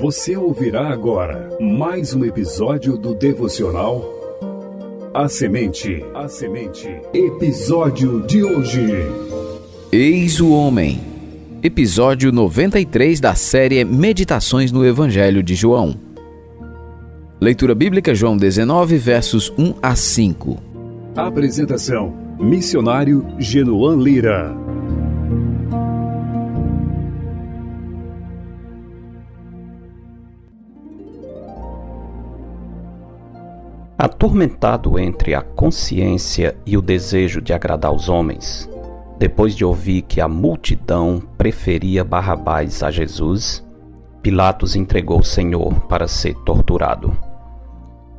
Você ouvirá agora mais um episódio do devocional A Semente. A Semente. Episódio de hoje. Eis o Homem. Episódio 93 da série Meditações no Evangelho de João. Leitura bíblica João 19, versos 1 a 5. Apresentação: Missionário Genoan Lira. Atormentado entre a consciência e o desejo de agradar os homens, depois de ouvir que a multidão preferia Barrabás a Jesus, Pilatos entregou o Senhor para ser torturado.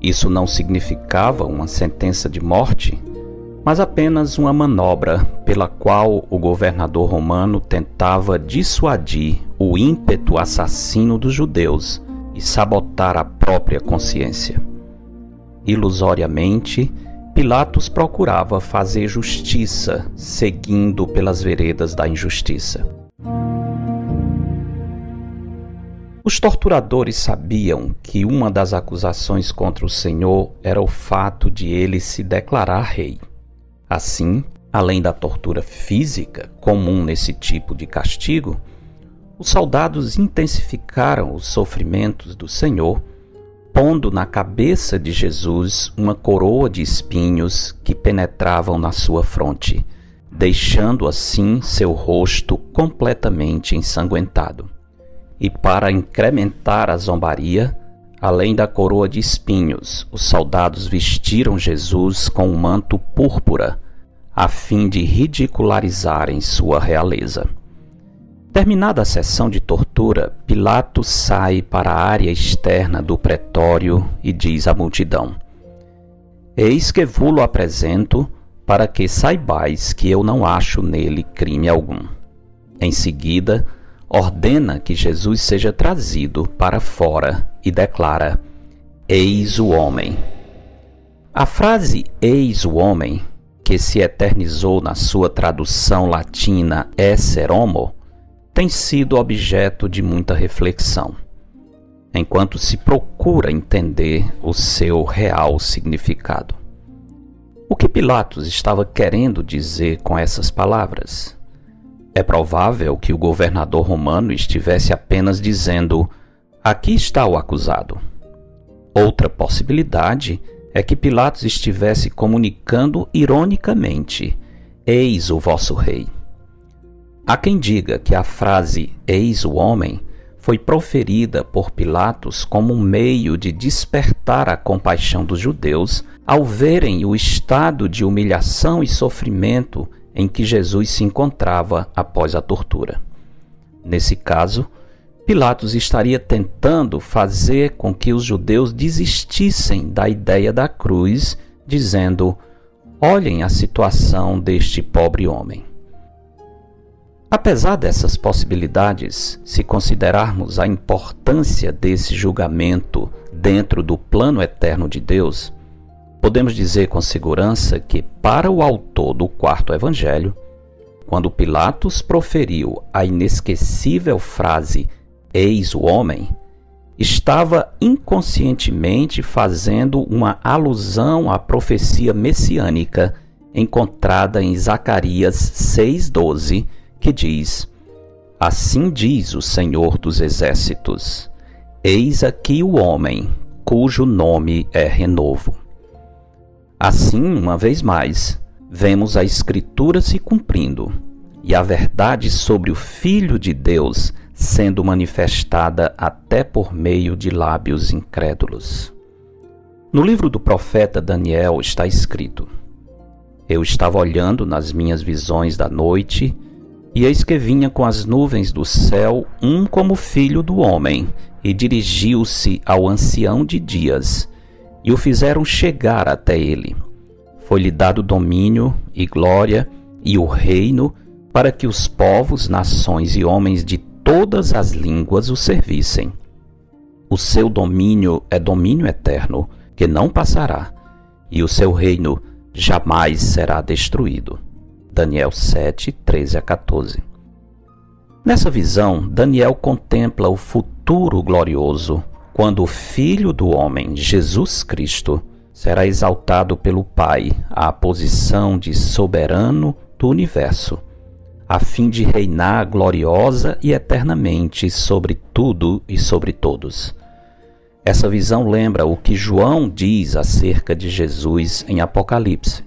Isso não significava uma sentença de morte, mas apenas uma manobra pela qual o governador romano tentava dissuadir o ímpeto assassino dos judeus e sabotar a própria consciência. Ilusoriamente, Pilatos procurava fazer justiça, seguindo pelas veredas da injustiça. Os torturadores sabiam que uma das acusações contra o Senhor era o fato de ele se declarar rei. Assim, além da tortura física, comum nesse tipo de castigo, os soldados intensificaram os sofrimentos do Senhor pondo na cabeça de Jesus uma coroa de espinhos que penetravam na sua fronte, deixando assim seu rosto completamente ensanguentado. E para incrementar a zombaria, além da coroa de espinhos, os soldados vestiram Jesus com um manto púrpura, a fim de ridicularizarem sua realeza. Terminada a sessão de tortura, Pilatos sai para a área externa do pretório e diz à multidão: Eis que vos apresento para que saibais que eu não acho nele crime algum. Em seguida, ordena que Jesus seja trazido para fora e declara: Eis o homem. A frase eis o homem, que se eternizou na sua tradução latina esser homo, tem sido objeto de muita reflexão, enquanto se procura entender o seu real significado. O que Pilatos estava querendo dizer com essas palavras? É provável que o governador romano estivesse apenas dizendo: Aqui está o acusado. Outra possibilidade é que Pilatos estivesse comunicando ironicamente: Eis o vosso rei. Há quem diga que a frase Eis o homem foi proferida por Pilatos como um meio de despertar a compaixão dos judeus ao verem o estado de humilhação e sofrimento em que Jesus se encontrava após a tortura. Nesse caso, Pilatos estaria tentando fazer com que os judeus desistissem da ideia da cruz, dizendo: Olhem a situação deste pobre homem. Apesar dessas possibilidades, se considerarmos a importância desse julgamento dentro do plano eterno de Deus, podemos dizer com segurança que, para o autor do quarto evangelho, quando Pilatos proferiu a inesquecível frase Eis o homem, estava inconscientemente fazendo uma alusão à profecia messiânica encontrada em Zacarias 6,12 que diz: Assim diz o Senhor dos Exércitos: Eis aqui o homem cujo nome é renovo. Assim, uma vez mais, vemos a Escritura se cumprindo e a verdade sobre o Filho de Deus sendo manifestada até por meio de lábios incrédulos. No livro do profeta Daniel está escrito: Eu estava olhando nas minhas visões da noite e eis que vinha com as nuvens do céu um como filho do homem, e dirigiu-se ao ancião de dias, e o fizeram chegar até ele. Foi-lhe dado domínio e glória e o reino, para que os povos, nações e homens de todas as línguas o servissem. O seu domínio é domínio eterno, que não passará, e o seu reino jamais será destruído. Daniel 7, 13 a 14. Nessa visão, Daniel contempla o futuro glorioso, quando o Filho do Homem, Jesus Cristo, será exaltado pelo Pai à posição de soberano do universo, a fim de reinar gloriosa e eternamente sobre tudo e sobre todos. Essa visão lembra o que João diz acerca de Jesus em Apocalipse.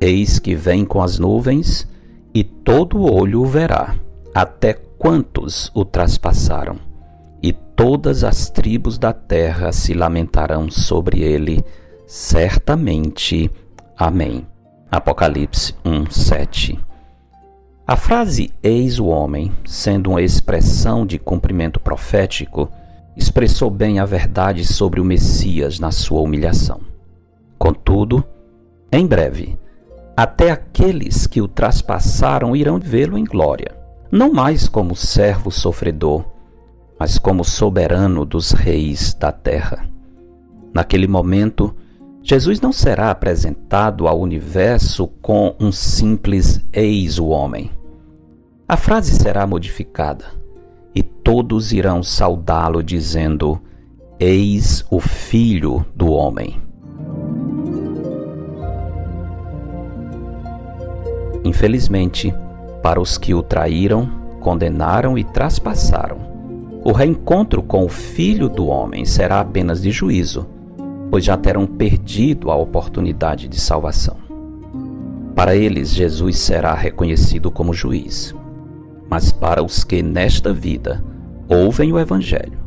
Eis que vem com as nuvens, e todo olho o verá, até quantos o traspassaram e todas as tribos da terra se lamentarão sobre ele, certamente. Amém. Apocalipse 1, 7. A frase eis o homem, sendo uma expressão de cumprimento profético, expressou bem a verdade sobre o Messias na sua humilhação. Contudo, em breve, até aqueles que o traspassaram irão vê-lo em glória, não mais como servo sofredor, mas como soberano dos reis da terra. Naquele momento, Jesus não será apresentado ao universo com um simples eis o homem. A frase será modificada e todos irão saudá-lo dizendo: Eis o filho do homem. Infelizmente, para os que o traíram, condenaram e traspassaram, o reencontro com o Filho do Homem será apenas de juízo, pois já terão perdido a oportunidade de salvação. Para eles, Jesus será reconhecido como juiz. Mas para os que nesta vida ouvem o Evangelho,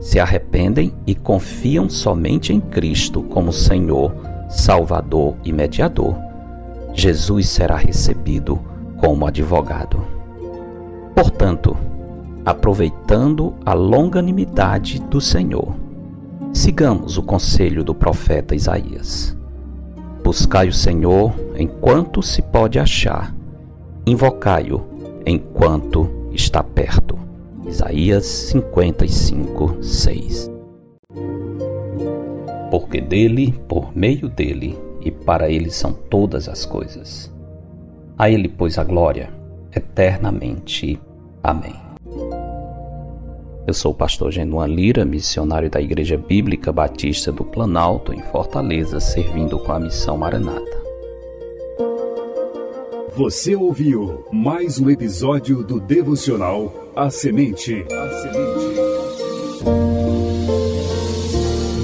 se arrependem e confiam somente em Cristo como Senhor, Salvador e Mediador, Jesus será recebido como advogado. Portanto, aproveitando a longanimidade do Senhor. Sigamos o conselho do profeta Isaías. Buscai o Senhor enquanto se pode achar, invocai-o enquanto está perto. Isaías 55, 6 Porque dele, por meio dele e para ele são todas as coisas. A ele, pois, a glória eternamente. Amém. Eu sou o pastor Genuan Lira, missionário da Igreja Bíblica Batista do Planalto, em Fortaleza, servindo com a missão Maranata. Você ouviu mais um episódio do devocional A Semente. A Semente.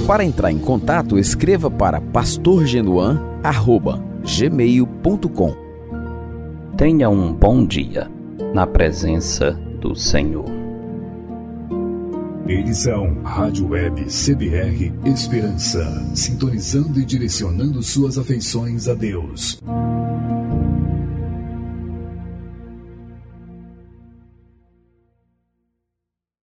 Para entrar em contato, escreva para pastorgenuan@gmail.com. Tenha um bom dia na presença do Senhor. Edição Rádio Web CBR Esperança. Sintonizando e direcionando suas afeições a Deus.